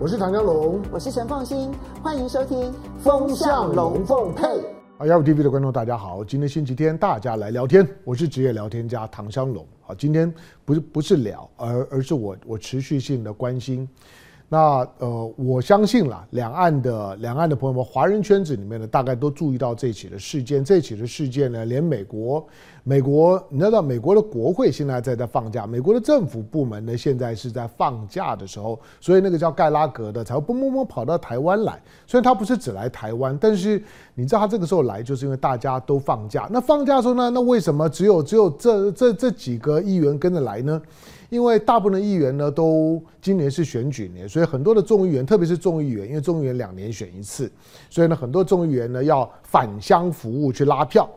我是唐江龙，我是陈凤新，欢迎收听《风向龙凤配》。啊，雅虎 TV 的观众大家好，今天星期天，大家来聊天。我是职业聊天家唐湘龙。啊，今天不是不是聊，而而是我我持续性的关心。那呃，我相信啦，两岸的两岸的朋友们，华人圈子里面呢，大概都注意到这起的事件。这起的事件呢，连美国，美国，你知道，美国的国会现在在在放假，美国的政府部门呢，现在是在放假的时候，所以那个叫盖拉格的才会蹦蹦蹦跑到台湾来。虽然他不是只来台湾，但是你知道他这个时候来，就是因为大家都放假。那放假的时候呢，那为什么只有只有这这这几个议员跟着来呢？因为大部分的议员呢，都今年是选举年，所以很多的众议员，特别是众议员，因为众议员两年选一次，所以呢，很多众议员呢要返乡服务去拉票。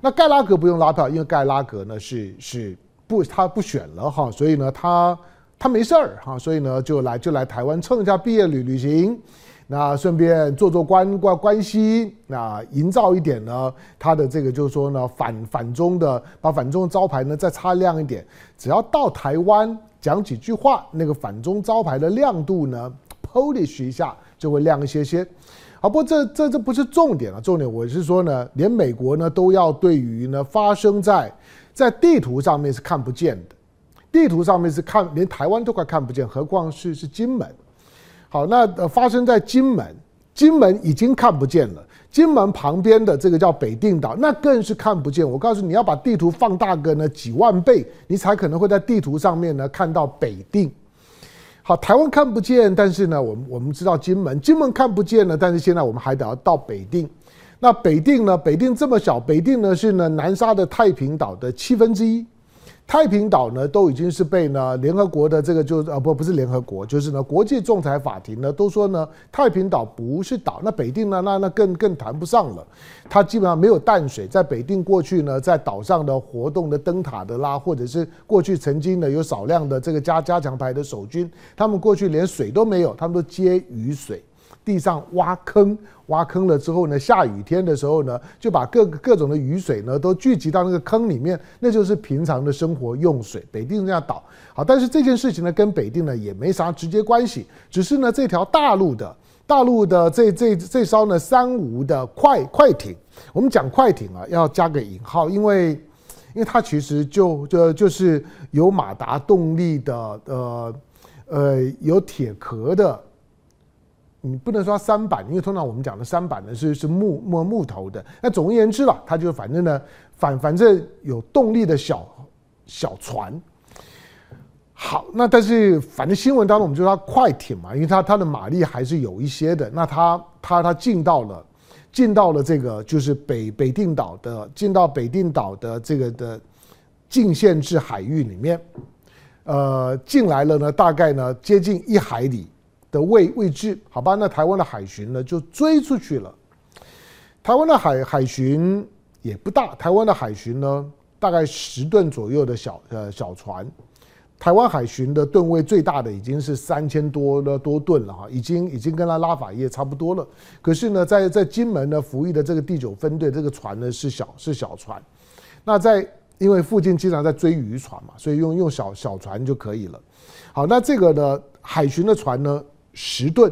那盖拉格不用拉票，因为盖拉格呢是是不他不选了哈，所以呢他他没事儿哈，所以呢就来就来台湾蹭一下毕业旅旅行。那顺便做做关关关系，那营造一点呢，他的这个就是说呢，反反中的，把反中的招牌呢再擦亮一点。只要到台湾讲几句话，那个反中招牌的亮度呢，polish 一下就会亮一些些。啊，不过这这这不是重点啊，重点我是说呢，连美国呢都要对于呢发生在在地图上面是看不见的，地图上面是看连台湾都快看不见，何况是是金门。好，那呃发生在金门，金门已经看不见了。金门旁边的这个叫北定岛，那更是看不见。我告诉你，要把地图放大个呢几万倍，你才可能会在地图上面呢看到北定。好，台湾看不见，但是呢，我们我们知道金门，金门看不见了，但是现在我们还得要到北定。那北定呢？北定这么小，北定呢是呢南沙的太平岛的七分之一。太平岛呢，都已经是被呢联合国的这个就呃不不是联合国，就是呢国际仲裁法庭呢都说呢太平岛不是岛，那北定呢那那更更谈不上了，它基本上没有淡水，在北定过去呢在岛上的活动的灯塔的啦，或者是过去曾经呢有少量的这个加加强排的守军，他们过去连水都没有，他们都接雨水。地上挖坑，挖坑了之后呢，下雨天的时候呢，就把各各种的雨水呢都聚集到那个坑里面，那就是平常的生活用水。北定这样岛，好，但是这件事情呢跟北定呢也没啥直接关系，只是呢这条大陆的大陆的这这这艘呢三无的快快艇，我们讲快艇啊要加个引号，因为因为它其实就就就是有马达动力的，呃呃有铁壳的。你不能说三板，因为通常我们讲的三板呢是是木木木头的。那总而言之了，它就反正呢，反反正有动力的小小船。好，那但是反正新闻当中我们就说它快艇嘛，因为它它的马力还是有一些的。那它它它进到了进到了这个就是北北定岛的进到北定岛的这个的禁限制海域里面，呃，进来了呢，大概呢接近一海里。的位位置，好吧，那台湾的海巡呢就追出去了。台湾的海海巡也不大，台湾的海巡呢大概十吨左右的小呃小船。台湾海巡的吨位最大的已经是三千多的多吨了哈，已经已经跟他拉法叶差不多了。可是呢，在在金门呢服役的这个第九分队这个船呢是小是小船。那在因为附近经常在追渔船嘛，所以用用小小船就可以了。好，那这个呢海巡的船呢？十吨，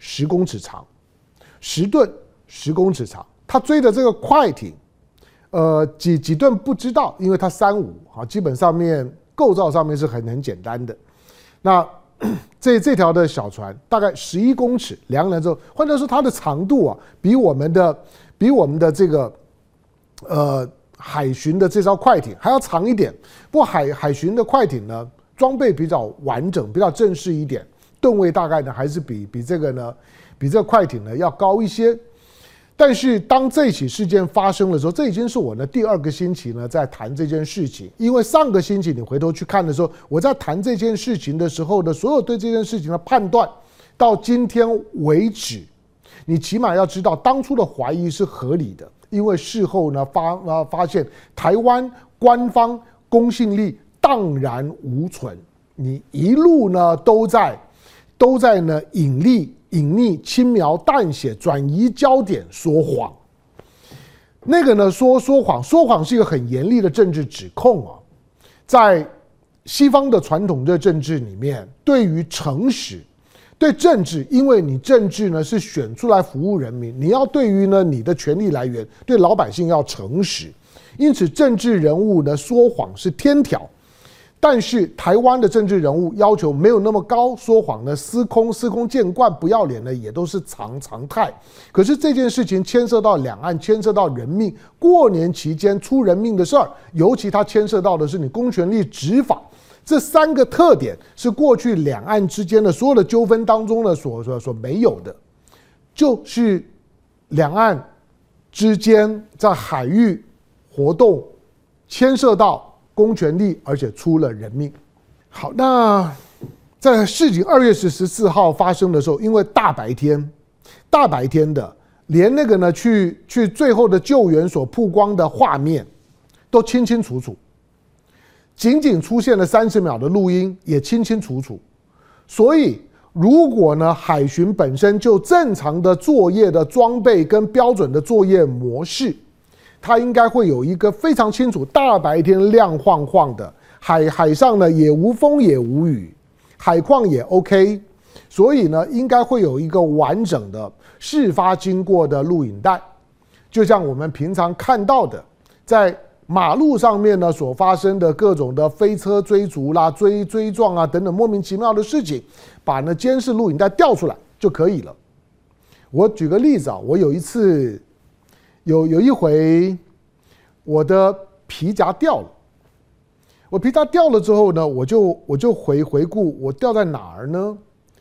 十公尺长，十吨，十公尺长。他追的这个快艇，呃，几几吨不知道，因为它三五啊，基本上面构造上面是很很简单的。那 这这条的小船大概十一公尺，量了之后，换句话说，它的长度啊，比我们的比我们的这个呃海巡的这艘快艇还要长一点。不过海海巡的快艇呢，装备比较完整，比较正式一点。吨位大概呢还是比比这个呢，比这个快艇呢要高一些。但是当这起事件发生的时候，这已经是我呢第二个星期呢在谈这件事情。因为上个星期你回头去看的时候，我在谈这件事情的时候的所有对这件事情的判断，到今天为止，你起码要知道当初的怀疑是合理的，因为事后呢发啊发现台湾官方公信力荡然无存，你一路呢都在。都在呢隐匿、隐匿、轻描淡写、转移焦点、说谎。那个呢说说谎，说谎是一个很严厉的政治指控啊。在西方的传统的政治里面，对于诚实、对政治，因为你政治呢是选出来服务人民，你要对于呢你的权力来源，对老百姓要诚实，因此政治人物呢说谎是天条。但是台湾的政治人物要求没有那么高，说谎呢司空司空见惯，不要脸呢也都是常常态。可是这件事情牵涉到两岸，牵涉到人命，过年期间出人命的事儿，尤其它牵涉到的是你公权力执法。这三个特点是过去两岸之间的所有的纠纷当中呢所所所没有的，就是两岸之间在海域活动牵涉到公权力，而且出了人命。好，那在事情二月十十四号发生的时候，因为大白天，大白天的，连那个呢去去最后的救援所曝光的画面都清清楚楚。仅仅出现了三十秒的录音也清清楚楚，所以如果呢海巡本身就正常的作业的装备跟标准的作业模式，它应该会有一个非常清楚，大白天亮晃晃的海海上呢也无风也无雨，海况也 OK，所以呢应该会有一个完整的事发经过的录影带，就像我们平常看到的在。马路上面呢所发生的各种的飞车追逐啦、追追撞啊等等莫名其妙的事情，把那监视录影带调出来就可以了。我举个例子啊，我有一次有有一回，我的皮夹掉了，我皮夹掉了之后呢，我就我就回回顾我掉在哪儿呢？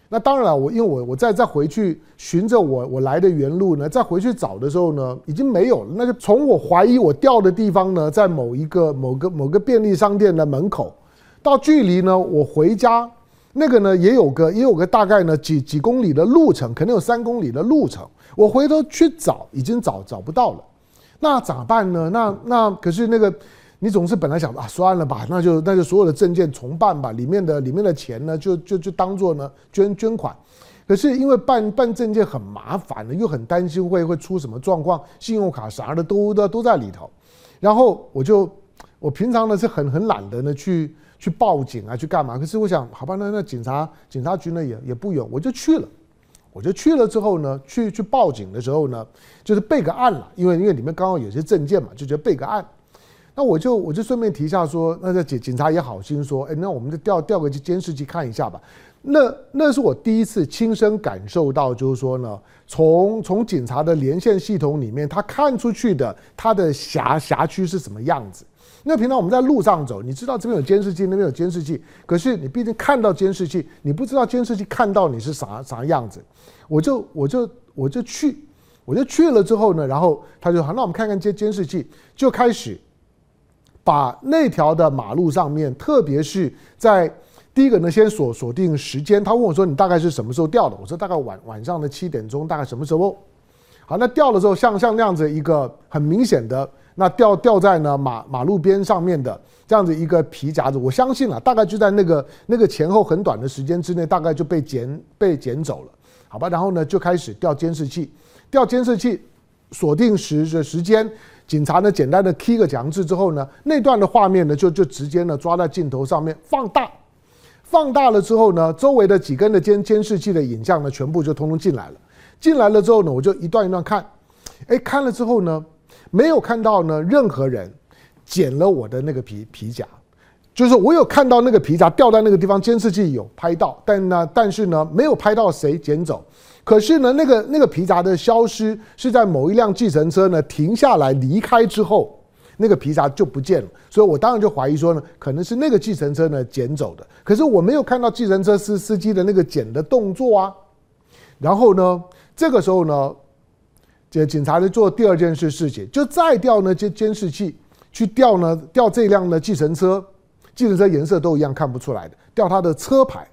那当然了，我因为我我再再回去循着我我来的原路呢，再回去找的时候呢，已经没有了。那就从我怀疑我掉的地方呢，在某一个某个某个便利商店的门口，到距离呢我回家那个呢也有个也有个大概呢几几公里的路程，可能有三公里的路程。我回头去找，已经找找不到了。那咋办呢？那那可是那个。你总是本来想啊，算了吧，那就那就所有的证件重办吧，里面的里面的钱呢，就就就当做呢捐捐款。可是因为办办证件很麻烦的，又很担心会会出什么状况，信用卡啥的都都都在里头。然后我就我平常呢是很很懒得呢去去报警啊，去干嘛？可是我想，好吧，那那警察警察局呢也也不远，我就去了。我就去了之后呢，去去报警的时候呢，就是备个案了，因为因为里面刚好有些证件嘛，就觉得备个案。那我就我就顺便提一下说，那个警警察也好心说，哎，那我们就调调个监视器看一下吧。那那是我第一次亲身感受到，就是说呢，从从警察的连线系统里面，他看出去的他的辖辖区是什么样子。那平常我们在路上走，你知道这边有监视器，那边有监视器，可是你毕竟看到监视器，你不知道监视器看到你是啥啥样子。我就我就我就去，我就去了之后呢，然后他就好，那我们看看监监视器，就开始。把那条的马路上面，特别是在第一个呢，先锁锁定时间。他问我说：“你大概是什么时候掉的？”我说：“大概晚晚上的七点钟，大概什么时候？”好，那掉了之后，像像那样子一个很明显的，那掉掉在呢马马路边上面的这样子一个皮夹子，我相信了，大概就在那个那个前后很短的时间之内，大概就被捡被捡走了，好吧？然后呢，就开始调监视器，调监视器，锁定时的时间。警察呢，简单的 key 个强制之后呢，那段的画面呢，就就直接呢抓在镜头上面放大，放大了之后呢，周围的几根的监监视器的影像呢，全部就通通进来了。进来了之后呢，我就一段一段看，哎，看了之后呢，没有看到呢任何人捡了我的那个皮皮夹，就是我有看到那个皮夹掉在那个地方，监视器有拍到，但呢，但是呢，没有拍到谁捡走。可是呢，那个那个皮夹的消失是在某一辆计程车呢停下来离开之后，那个皮夹就不见了。所以我当然就怀疑说呢，可能是那个计程车呢捡走的。可是我没有看到计程车司司机的那个捡的动作啊。然后呢，这个时候呢，这警察就做第二件事事情，就再调呢监监视器去调呢调这辆的计程车，计程车颜色都一样看不出来的，调他的车牌。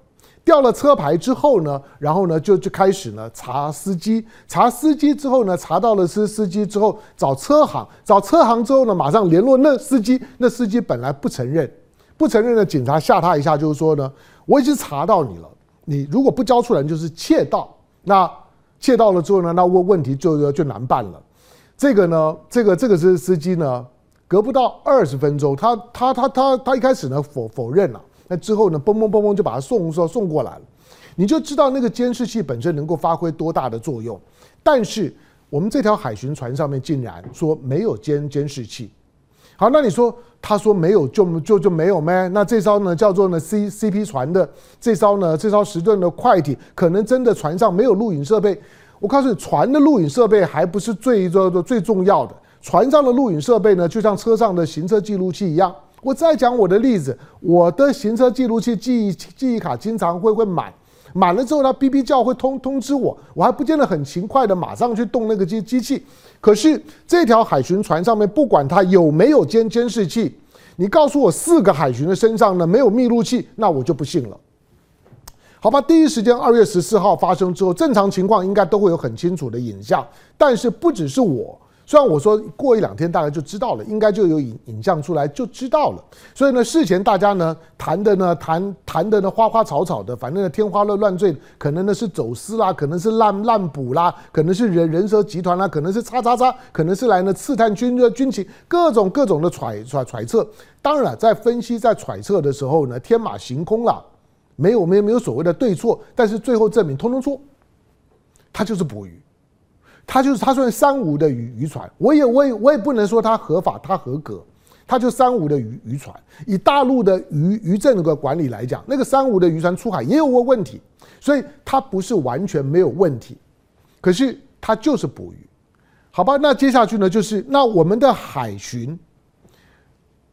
调了车牌之后呢，然后呢就就开始呢查司机，查司机之后呢查到了司司机之后找车行，找车行之后呢马上联络那司机，那司机本来不承认，不承认的警察吓他一下，就是说呢我已经查到你了，你如果不交出来就是窃盗，那借到了之后呢那问问题就就难办了，这个呢这个这个是司机呢隔不到二十分钟，他他他他他一开始呢否否认了。那之后呢，嘣嘣嘣嘣就把他送送送过来了。你就知道那个监视器本身能够发挥多大的作用。但是我们这条海巡船上面竟然说没有监监视器。好，那你说他说没有就就就没有咩？那这艘呢叫做呢 C C P 船的这艘呢这艘十吨的快艇，可能真的船上没有录影设备。我告诉你，船的录影设备还不是最最最重要的，船上的录影设备呢，就像车上的行车记录器一样。我再讲我的例子，我的行车记录器记忆记忆卡经常会会满。满了之后，它哔哔叫会通通知我，我还不见得很勤快的马上去动那个机机器。可是这条海巡船上面，不管它有没有监监视器，你告诉我四个海巡的身上呢没有密录器，那我就不信了。好吧，第一时间二月十四号发生之后，正常情况应该都会有很清楚的影像，但是不只是我。虽然我说过一两天大概就知道了，应该就有影影像出来就知道了。所以呢，事前大家呢谈的呢谈谈的呢花花草草的，反正呢天花乱乱坠，可能呢是走私啦，可能是滥滥捕啦，可能是人人蛇集团啦，可能是叉叉叉，可能是来呢刺探军的军情，各种各种的揣揣揣测。当然，在分析在揣测的时候呢，天马行空啦，没有没有没有所谓的对错，但是最后证明通通错，他就是捕鱼。他就是他算三无的渔渔船，我也我也我也不能说他合法，他合格，他就三无的渔渔船。以大陆的渔渔政的管理来讲，那个三无的渔船出海也有过问题，所以它不是完全没有问题，可是它就是捕鱼，好吧？那接下去呢，就是那我们的海巡，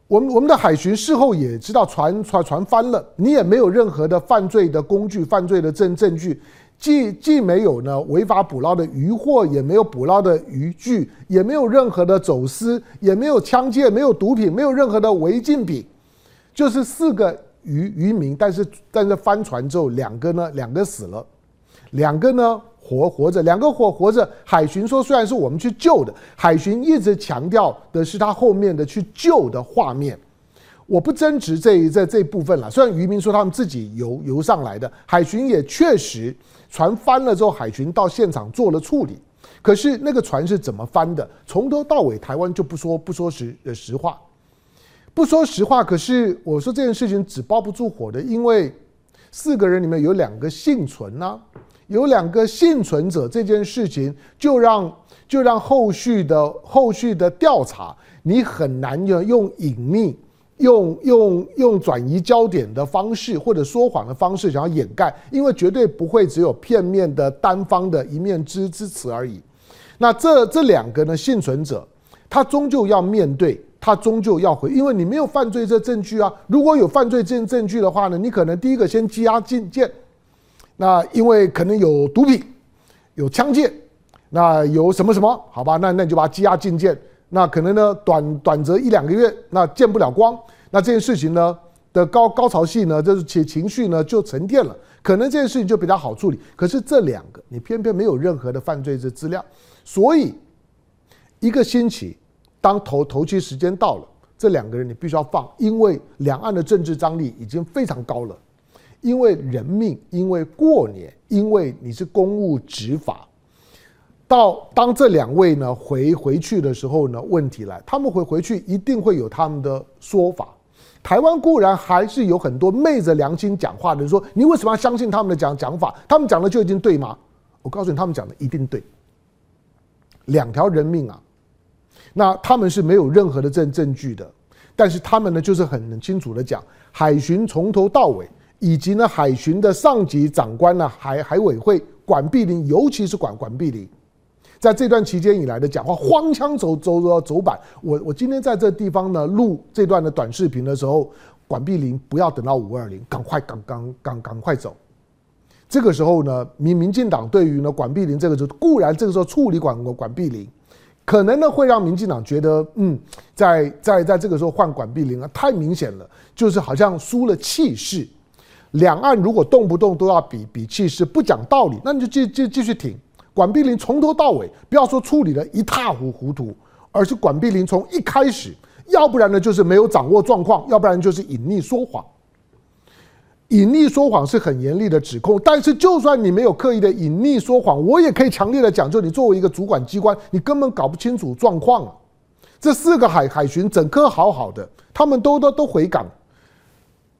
我们我们的海巡事后也知道船船船翻了，你也没有任何的犯罪的工具、犯罪的证证据。既既没有呢违法捕捞的渔获，也没有捕捞的渔具，也没有任何的走私，也没有枪械，没有毒品，没有任何的违禁品，就是四个渔渔民，但是但是翻船之后，两个呢两个死了，两个呢活活着，两个活活着。海巡说虽然是我们去救的，海巡一直强调的是他后面的去救的画面。我不争执这一这这部分了。虽然渔民说他们自己游游上来的，海巡也确实船翻了之后，海巡到现场做了处理。可是那个船是怎么翻的？从头到尾，台湾就不说不说实实话，不说实话。可是我说这件事情纸包不住火的，因为四个人里面有两个幸存啊，有两个幸存者，这件事情就让就让后续的后续的调查，你很难用用隐匿。用用用转移焦点的方式，或者说谎的方式，想要掩盖，因为绝对不会只有片面的单方的一面之之词而已。那这这两个呢，幸存者，他终究要面对，他终究要回，因为你没有犯罪这证据啊。如果有犯罪证证据的话呢，你可能第一个先羁押进见。那因为可能有毒品，有枪械，那有什么什么？好吧，那那你就把他羁押进见。那可能呢，短短则一两个月，那见不了光。那这件事情呢的高高潮戏呢，就是情情绪呢就沉淀了。可能这件事情就比较好处理。可是这两个，你偏偏没有任何的犯罪的资料，所以一个星期，当头头期时间到了，这两个人你必须要放，因为两岸的政治张力已经非常高了。因为人命，因为过年，因为你是公务执法。到当这两位呢回回去的时候呢，问题来，他们回回去一定会有他们的说法。台湾固然还是有很多昧着良心讲话的人说，你为什么要相信他们的讲讲法？他们讲的就已经对吗？我告诉你，他们讲的一定对。两条人命啊，那他们是没有任何的证证据的，但是他们呢就是很清楚的讲，海巡从头到尾，以及呢海巡的上级长官呢海海委会管碧玲，尤其是管管碧玲。在这段期间以来的讲话，荒腔走走走走板。我我今天在这地方呢录这段的短视频的时候，管碧玲不要等到五二零，赶快赶赶赶赶快走。这个时候呢，民民进党对于呢管碧玲这个时候固然这个时候处理管管碧玲，可能呢会让民进党觉得，嗯，在在在这个时候换管碧玲啊，太明显了，就是好像输了气势。两岸如果动不动都要比比气势，不讲道理，那你就继继继续挺。管碧玲从头到尾，不要说处理的一塌糊糊涂，而是管碧玲从一开始，要不然呢就是没有掌握状况，要不然就是隐匿说谎。隐匿说谎是很严厉的指控，但是就算你没有刻意的隐匿说谎，我也可以强烈的讲，就你作为一个主管机关，你根本搞不清楚状况啊。这四个海海巡整颗好好的，他们都都都回港，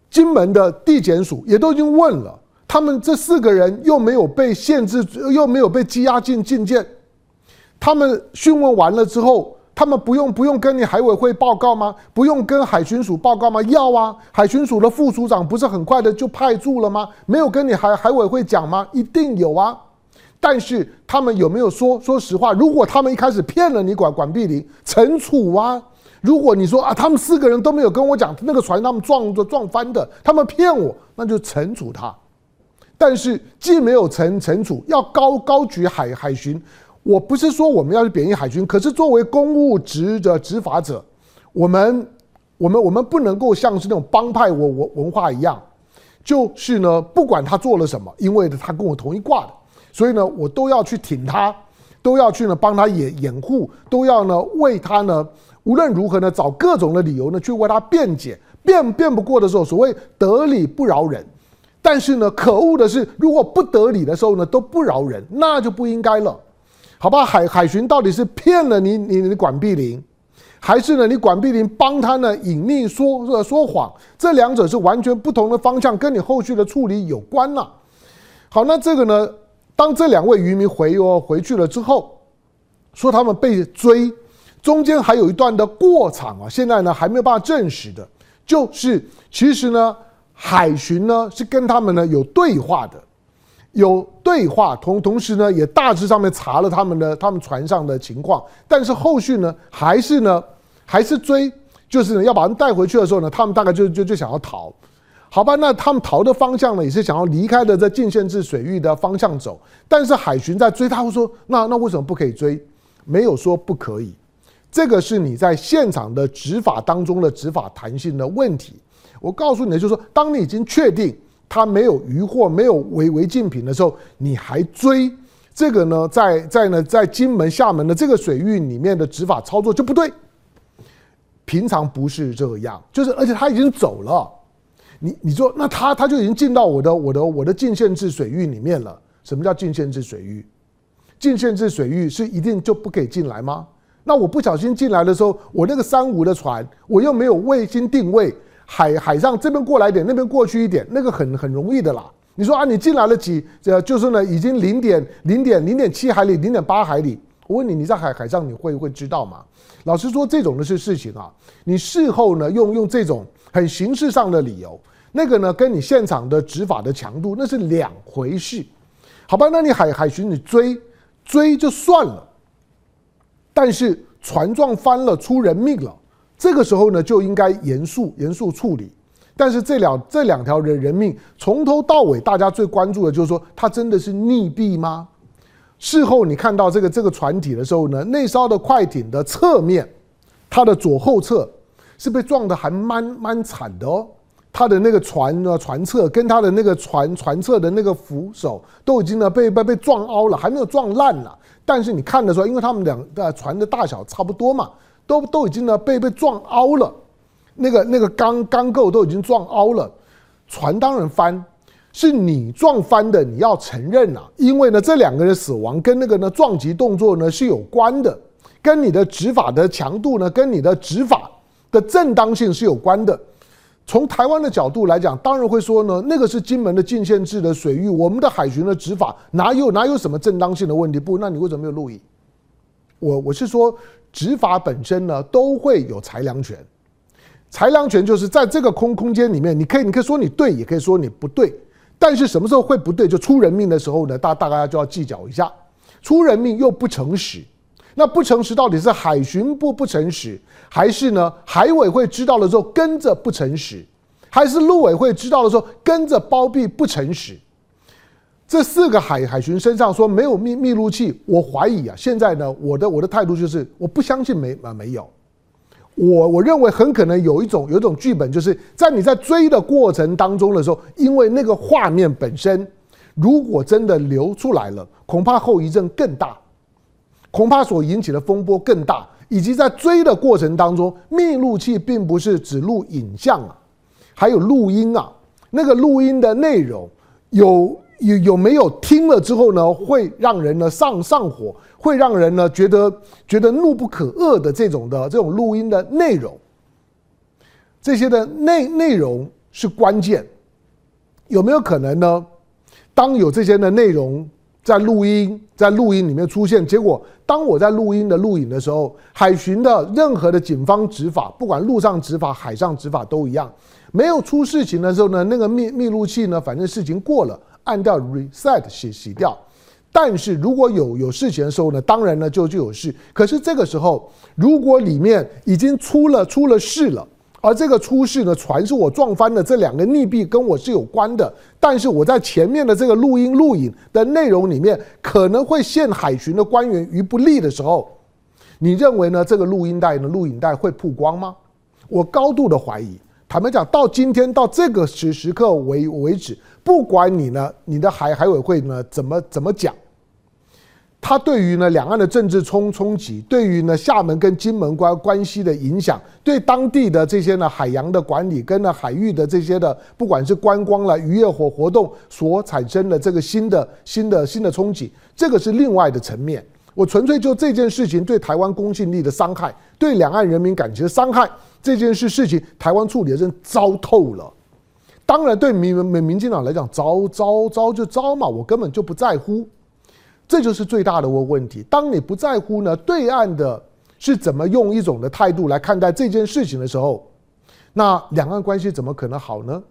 金门的地检署也都已经问了。他们这四个人又没有被限制，又没有被羁押进禁见。他们讯问完了之后，他们不用不用跟你海委会报告吗？不用跟海巡署报告吗？要啊！海巡署的副署长不是很快的就派驻了吗？没有跟你海海委会讲吗？一定有啊！但是他们有没有说？说实话，如果他们一开始骗了你管管碧玲，惩处啊！如果你说啊，他们四个人都没有跟我讲那个船他们撞着撞翻的，他们骗我，那就惩处他。但是既没有惩惩处，要高高举海海巡。我不是说我们要去贬义海巡，可是作为公务职的执法者，我们我们我们不能够像是那种帮派文文文化一样，就是呢，不管他做了什么，因为他跟我同一挂的，所以呢，我都要去挺他，都要去呢帮他掩掩护，都要呢为他呢无论如何呢找各种的理由呢去为他辩解，辩辩不过的时候，所谓得理不饶人。但是呢，可恶的是，如果不得理的时候呢，都不饶人，那就不应该了，好吧？海海巡到底是骗了你，你你管碧玲，还是呢，你管碧玲帮他呢隐匿说说谎？这两者是完全不同的方向，跟你后续的处理有关了。好，那这个呢，当这两位渔民回哦回去了之后，说他们被追，中间还有一段的过场啊，现在呢还没有办法证实的，就是其实呢。海巡呢是跟他们呢有对话的，有对话，同同时呢也大致上面查了他们的他们船上的情况，但是后续呢还是呢还是追，就是呢要把他们带回去的时候呢，他们大概就就就想要逃，好吧？那他们逃的方向呢也是想要离开的这禁限制水域的方向走，但是海巡在追，他会说那那为什么不可以追？没有说不可以，这个是你在现场的执法当中的执法弹性的问题。我告诉你的就是说，当你已经确定他没有渔获、没有违违禁品的时候，你还追这个呢？在在呢，在金门、厦门的这个水域里面的执法操作就不对。平常不是这样，就是而且他已经走了，你你说那他他就已经进到我的我的我的禁限制水域里面了。什么叫禁限制水域？禁限制水域是一定就不可以进来吗？那我不小心进来的时候，我那个三无的船，我又没有卫星定位。海海上这边过来一点，那边过去一点，那个很很容易的啦。你说啊，你进来了几？这就是呢，已经零点零点零点七海里，零点八海里。我问你，你在海海上你会会知道吗？老实说，这种的是事情啊。你事后呢，用用这种很形式上的理由，那个呢，跟你现场的执法的强度那是两回事。好吧，那你海海巡你追追就算了，但是船撞翻了，出人命了。这个时候呢，就应该严肃严肃处理。但是这两这两条人人命，从头到尾，大家最关注的就是说，他真的是溺毙吗？事后你看到这个这个船体的时候呢，那艘的快艇的侧面，它的左后侧是被撞得还蛮蛮惨的哦。它的那个船呢，船侧跟它的那个船船侧的那个扶手都已经呢被被被撞凹了，还没有撞烂了。但是你看的时候，因为他们两的船的大小差不多嘛。都都已经呢被被撞凹了，那个那个钢钢构都已经撞凹了，船当然翻，是你撞翻的，你要承认啊，因为呢这两个人死亡跟那个呢撞击动作呢是有关的，跟你的执法的强度呢，跟你的执法的正当性是有关的。从台湾的角度来讲，当然会说呢，那个是金门的禁限制的水域，我们的海巡的执法哪有哪有什么正当性的问题？不，那你为什么没有录影？我我是说。执法本身呢，都会有裁量权。裁量权就是在这个空空间里面，你可以，你可以说你对，也可以说你不对。但是什么时候会不对？就出人命的时候呢，大大家就要计较一下。出人命又不诚实，那不诚实到底是海巡部不诚实，还是呢海委会知道了之后跟着不诚实，还是陆委会知道了之后跟着包庇不诚实？这四个海海巡身上说没有密密录器，我怀疑啊。现在呢，我的我的态度就是我不相信没啊没有。我我认为很可能有一种有一种剧本，就是在你在追的过程当中的时候，因为那个画面本身，如果真的流出来了，恐怕后遗症更大，恐怕所引起的风波更大。以及在追的过程当中，密录器并不是只录影像啊，还有录音啊，那个录音的内容有。有有没有听了之后呢，会让人呢上上火，会让人呢觉得觉得怒不可遏的这种的这种录音的内容，这些的内内容是关键。有没有可能呢？当有这些的内容在录音，在录音里面出现，结果当我在录音的录影的时候，海巡的任何的警方执法，不管陆上执法、海上执法都一样，没有出事情的时候呢，那个密密录器呢，反正事情过了，按掉 reset 洗洗掉。但是如果有有事情的时候呢，当然呢就就有事。可是这个时候，如果里面已经出了出了事了，而这个出事呢，船是我撞翻的，这两个溺毙跟我是有关的。但是我在前面的这个录音录影的内容里面，可能会陷海巡的官员于不利的时候，你认为呢？这个录音带呢，录影带会曝光吗？我高度的怀疑。坦白讲，到今天到这个时时刻为为止，不管你呢，你的海海委会呢怎么怎么讲。它对于呢两岸的政治冲冲击，对于呢厦门跟金门关关系的影响，对当地的这些呢海洋的管理跟呢海域的这些的不管是观光了渔业活活动所产生的这个新的新的新的冲击，这个是另外的层面。我纯粹就这件事情对台湾公信力的伤害，对两岸人民感情的伤害，这件事事情台湾处理的真糟透了。当然对民民民进党来讲，糟糟糟就糟嘛，我根本就不在乎。这就是最大的问问题。当你不在乎呢，对岸的是怎么用一种的态度来看待这件事情的时候，那两岸关系怎么可能好呢？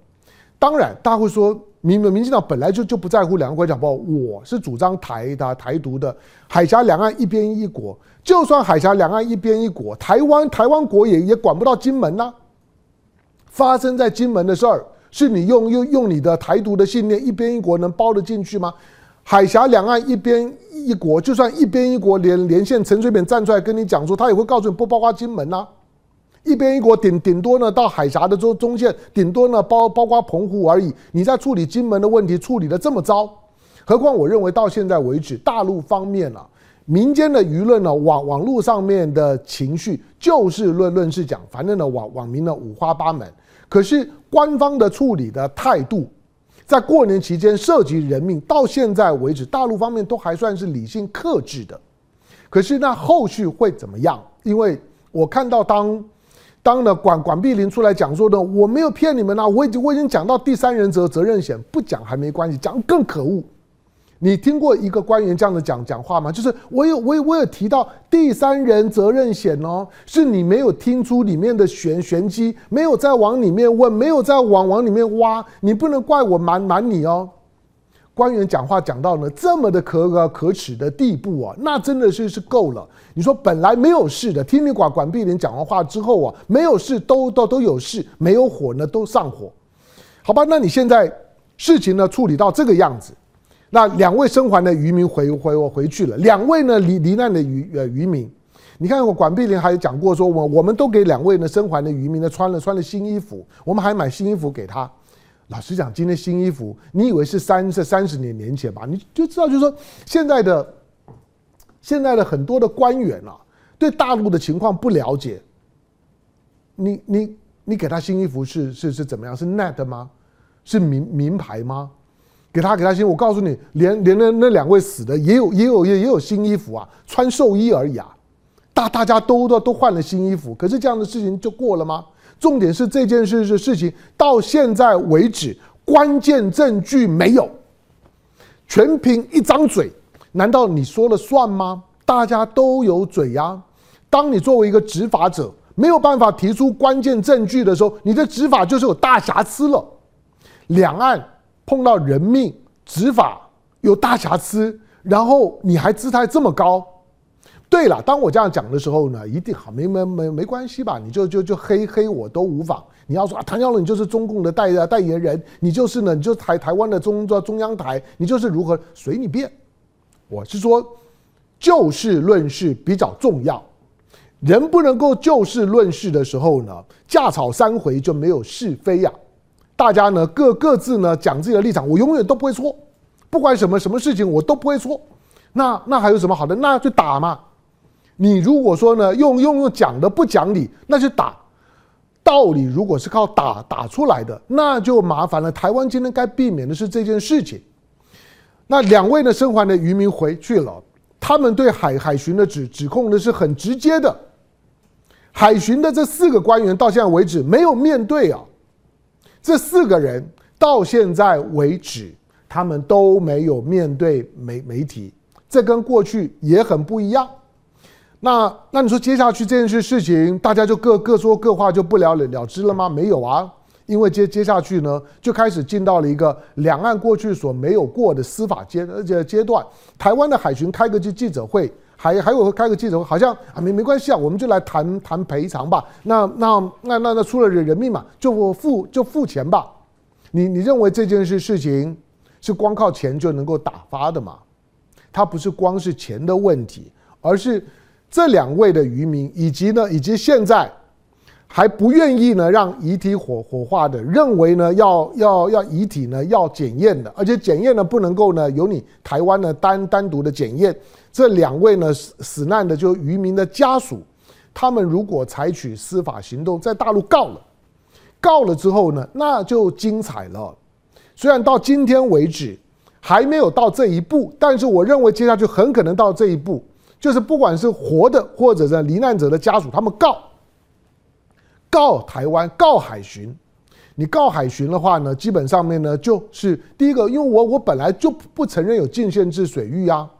当然，大家会说，民民进党本来就就不在乎两岸关系好不好？我是主张台的台独的，海峡两岸一边一国。就算海峡两岸一边一国，台湾台湾国也也管不到金门呐、发生在金门的事儿，是你用用用你的台独的信念，一边一国能包得进去吗？海峡两岸一边一国，就算一边一国连连线，陈水扁站出来跟你讲说，他也会告诉你不包括金门呐、一边一国顶顶多呢到海峡的中中线，顶多呢包包括澎湖而已。你在处理金门的问题处理得这么糟，何况我认为到现在为止，大陆方面啊，民间的舆论呢，网网络上面的情绪就事论论事讲，反正呢网网民呢五花八门。可是官方的处理的态度。在过年期间涉及人命，到现在为止，大陆方面都还算是理性克制的。可是那后续会怎么样？因为我看到当当了管管碧玲出来讲说呢，我没有骗你们呐、我已经我已经讲到第三人责责任险，不讲还没关系，讲更可恶。你听过一个官员这样的讲讲话吗？就是我有我有我有提到第三人责任险哦，是你没有听出里面的玄玄机，没有在往里面问，没有在往往里面挖，你不能怪我瞒瞒你哦。官员讲话讲到呢这么的可可耻的地步啊，那真的是是够了。你说本来没有事的，听你管管碧莲讲完话之后啊，没有事都都都有事，没有火呢都上火，好吧？那你现在事情呢处理到这个样子。那两位生还的渔民回回我回去了，两位呢罹罹难的渔呃渔民，你看我管碧莲还讲过说，我我们都给两位呢生还的渔民呢穿了穿了新衣服，我们还买新衣服给他。老实讲，今天新衣服，你以为是三是三十年年前吧？你就知道，就是说现在的现在的很多的官员啊，对大陆的情况不了解。你你你给他新衣服是是是怎么样？是 net 吗？是名名牌吗？给他给他新，我告诉你，连连那那两位死的也有也有也也有新衣服啊，穿寿衣而已啊，大大家都都都换了新衣服，可是这样的事情就过了吗？重点是这件事是事情到现在为止，关键证据没有，全凭一张嘴，难道你说了算吗？大家都有嘴呀，当你作为一个执法者没有办法提出关键证据的时候，你的执法就是有大瑕疵了，两岸。碰到人命执法有大瑕疵，然后你还姿态这么高。对了，当我这样讲的时候呢，一定好没没没没关系吧？你就就就黑黑我都无妨。你要说啊，唐湘龙你就是中共的代代言人，你就是呢，你就台台湾的中中央台，你就是如何随你便。我是说，就事论事比较重要。人不能够就事论事的时候呢，架吵三回就没有是非呀。大家呢各各自呢讲自己的立场，我永远都不会错，不管什么什么事情我都不会错。那那还有什么好的？那就打嘛。你如果说呢用用用讲的不讲理，那就打。道理如果是靠打打出来的，那就麻烦了。台湾今天该避免的是这件事情。那两位呢生还的渔民回去了，他们对海海巡的指指控呢是很直接的。海巡的这四个官员到现在为止没有面对啊。这四个人到现在为止，他们都没有面对媒媒体，这跟过去也很不一样。那那你说接下去这件事事情，大家就各各说各话就不了了之了吗？没有啊，因为接接下去呢，就开始进到了一个两岸过去所没有过的司法阶呃阶段。台湾的海巡开个记记者会，还还有开个记者会，好像啊没没关系啊，我们就来谈谈赔偿吧。那那那那那出了人人命嘛，就付就付钱吧。你你认为这件事事情是光靠钱就能够打发的吗？它不是光是钱的问题，而是。这两位的渔民，以及呢，以及现在还不愿意呢让遗体火火化的，认为呢要要要遗体呢要检验的，而且检验呢不能够呢由你台湾呢单单独的检验。这两位呢死死难的就渔民的家属，他们如果采取司法行动，在大陆告了，告了之后呢，那就精彩了。虽然到今天为止还没有到这一步，但是我认为接下去很可能到这一步。就是不管是活的或者是罹难者的家属，他们告告台湾告海巡，你告海巡的话呢，基本上面呢就是第一个，因为我我本来就不承认有禁限制水域啊，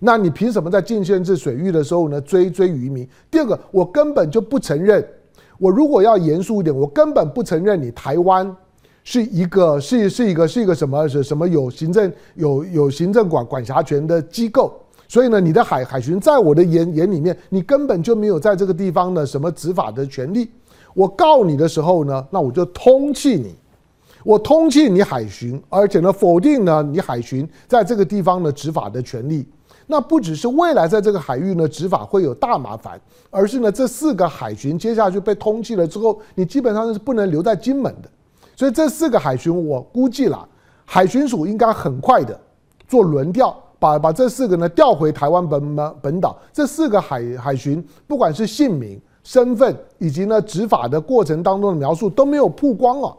那你凭什么在禁限制水域的时候呢追追渔民？第二个，我根本就不承认，我如果要严肃一点，我根本不承认你台湾是一个是是一个是一个什么是什么有行政有有行政管管辖权的机构。所以呢，你的海海巡在我的眼眼里面，你根本就没有在这个地方的什么执法的权利。我告你的时候呢，那我就通缉你，我通缉你海巡，而且呢，否定呢你海巡在这个地方的执法的权利。那不只是未来在这个海域呢执法会有大麻烦，而是呢这四个海巡接下去被通缉了之后，你基本上是不能留在金门的。所以这四个海巡，我估计了，海巡署应该很快的做轮调。把把这四个呢调回台湾本本本岛，这四个海海巡，不管是姓名、身份以及呢执法的过程当中的描述都没有曝光啊。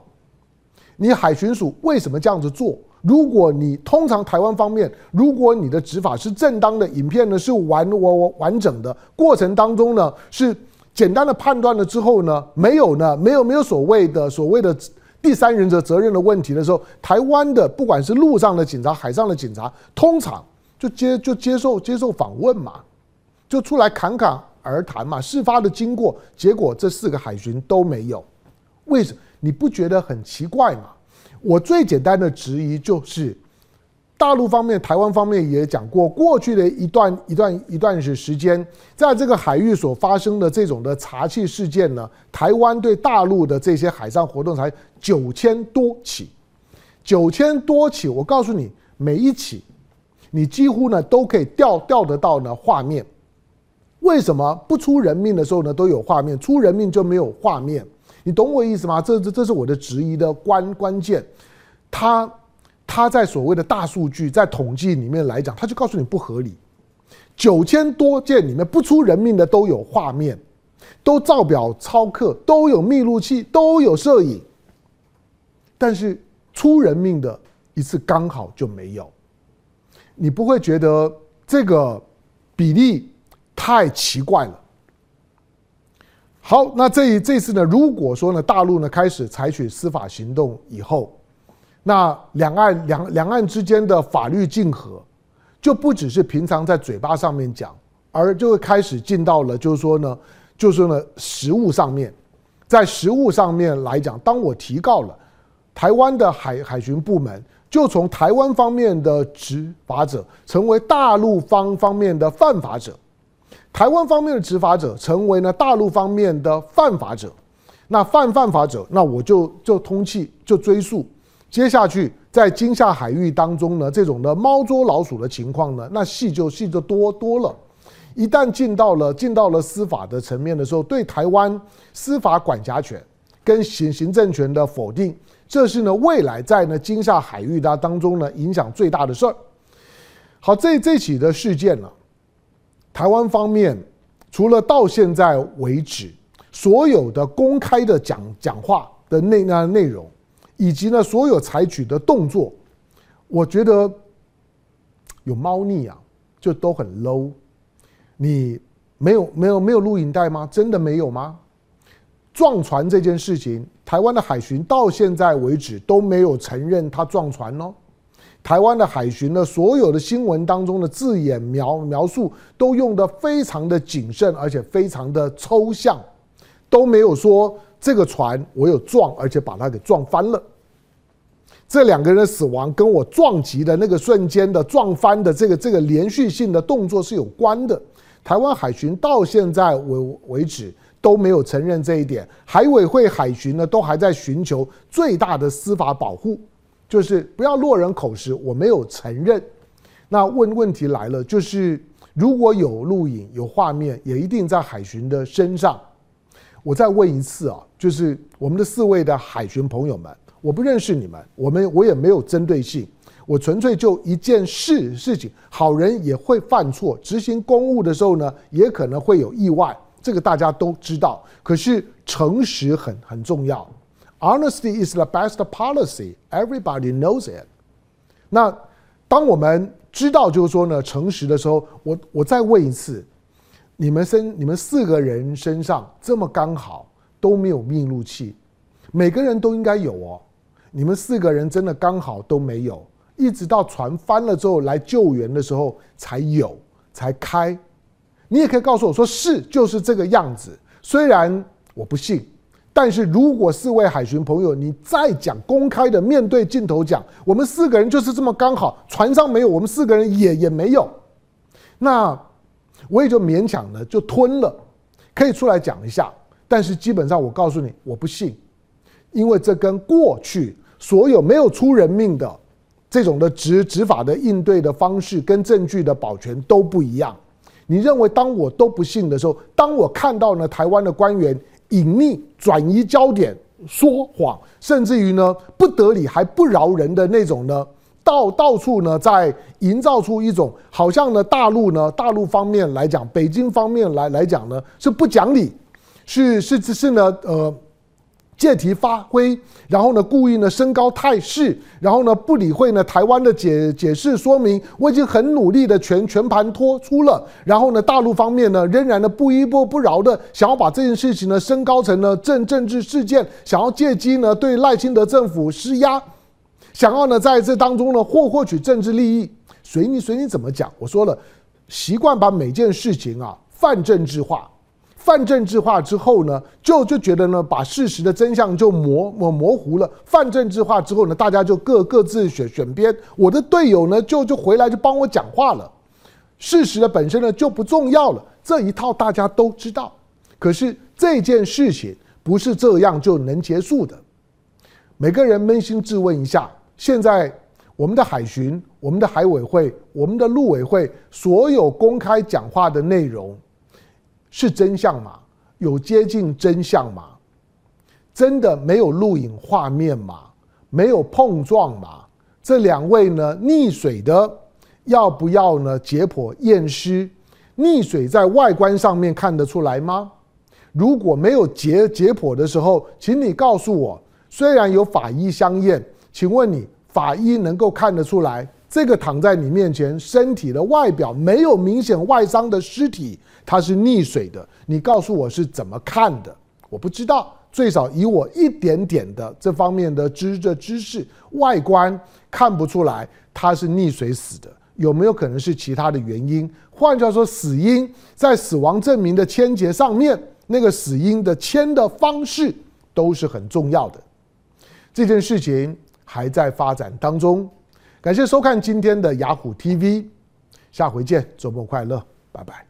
你海巡署为什么这样子做？如果你通常台湾方面，如果你的执法是正当的，影片呢是完完完整的，过程当中呢是简单的判断了之后呢，没有呢没有没有所谓的所谓的第三人者责任的问题的时候，台湾的不管是陆上的警察、海上的警察，通常。就接就接受接受访问嘛，就出来侃侃而谈嘛。事发的经过，结果这四个海巡都没有，为什么？你不觉得很奇怪吗？我最简单的质疑就是，大陆方面、台湾方面也讲过，过去的一段一段一段时时间，在这个海域所发生的这种的查缉事件呢，台湾对大陆的这些海上活动才九千多起，九千多起，我告诉你，每一起。你几乎呢都可以调调得到呢画面，为什么不出人命的时候呢都有画面，出人命就没有画面？你懂我意思吗？这这这是我的质疑的关关键。他他在所谓的大数据在统计里面来讲，他就告诉你不合理。九千多件里面不出人命的都有画面，都照表操课，都有密录器，都有摄影，但是出人命的一次刚好就没有。你不会觉得这个比例太奇怪了？好，那这一这次呢？如果说呢，大陆呢开始采取司法行动以后，那两岸两两岸之间的法律竞合，就不只是平常在嘴巴上面讲，而就会开始进到了，就是说呢，就是呢，实务上面，在实务上面来讲，当我提告了台湾的海海巡部门。就从台湾方面的执法者成为大陆方方面的犯法者，台湾方面的执法者成为了大陆方面的犯法者，那犯犯法者，那我就就通气就追溯，接下去在金厦海域当中呢，这种的猫捉老鼠的情况呢，那戏就戏就多多了。一旦进到了进到了司法的层面的时候，对台湾司法管辖权跟行行政权的否定。这是呢，未来在呢金厦海域的当中呢，影响最大的事儿。好，这这起的事件呢，台湾方面除了到现在为止所有的公开的讲讲话的内那内容，以及呢所有采取的动作，我觉得有猫腻啊，就都很 low。你没有没有没有录影带吗？真的没有吗？撞船这件事情，台湾的海巡到现在为止都没有承认他撞船哦。台湾的海巡呢所有的新闻当中的字眼描描述都用得非常的谨慎，而且非常的抽象，都没有说这个船我有撞，而且把它给撞翻了。这两个人的死亡跟我撞击的那个瞬间的撞翻的这个这个连续性的动作是有关的。台湾海巡到现在为为止都没有承认这一点，海委会海巡呢都还在寻求最大的司法保护。就是不要落人口实，我没有承认。那问问题来了，就是如果有录影、有画面，也一定在海巡的身上。我再问一次啊，就是我们的四位的海巡朋友们，我不认识你们，我们我也没有针对性，我纯粹就一件事事情，好人也会犯错，执行公务的时候呢，也可能会有意外，这个大家都知道。可是诚实很很重要。Honesty is the best policy. Everybody knows it. 那当我们知道就是说呢，诚实的时候，我我再问一次，你们身你们四个人身上这么刚好都没有密录器，每个人都应该有哦。你们四个人真的刚好都没有，一直到船翻了之后来救援的时候才有才开。你也可以告诉我说是就是这个样子，虽然我不信。但是如果四位海巡朋友，你再讲公开的面对镜头讲，我们四个人就是这么刚好，船上没有，我们四个人也也没有，那我也就勉强的就吞了，可以出来讲一下。但是基本上我告诉你，我不信，因为这跟过去所有没有出人命的这种的执执法的应对的方式跟证据的保全都不一样。你认为当我都不信的时候，当我看到呢台湾的官员。隐匿、转移焦点、说谎，甚至于呢不得理还不饶人的那种呢，到到处呢在营造出一种好像呢大陆呢大陆方面来讲，北京方面来来讲呢是不讲理，是是是呢呃。借题发挥，然后呢，故意呢升高态势，然后呢不理会呢台湾的解解释说明，我已经很努力的全全盘托出了，然后呢大陆方面呢仍然呢不依不饶的想要把这件事情呢升高成呢政政治事件，想要借机呢对赖清德政府施压，想要呢在这当中呢获获取政治利益，随你随你怎么讲，我说了，习惯把每件事情啊泛政治化。泛政治化之后呢，就就觉得呢，把事实的真相就模模模糊了。泛政治化之后呢，大家就各各自选选边。我的队友呢，就就回来就帮我讲话了。事实的本身呢，就不重要了。这一套大家都知道。可是这件事情不是这样就能结束的。每个人扪心自问一下：现在我们的海巡、我们的海委会、我们的陆委会，所有公开讲话的内容。是真相吗？有接近真相吗？真的没有录影画面吗？没有碰撞吗？这两位呢？溺水的要不要呢？解剖验尸？溺水在外观上面看得出来吗？如果没有解解剖的时候，请你告诉我，虽然有法医相验，请问你法医能够看得出来？这个躺在你面前，身体的外表没有明显外伤的尸体，它是溺水的。你告诉我是怎么看的？我不知道。最少以我一点点的这方面的知的知识，外观看不出来他是溺水死的。有没有可能是其他的原因？换句话说，死因在死亡证明的签结上面，那个死因的签的方式都是很重要的。这件事情还在发展当中。感谢收看今天的雅虎 TV，下回见，周末快乐，拜拜。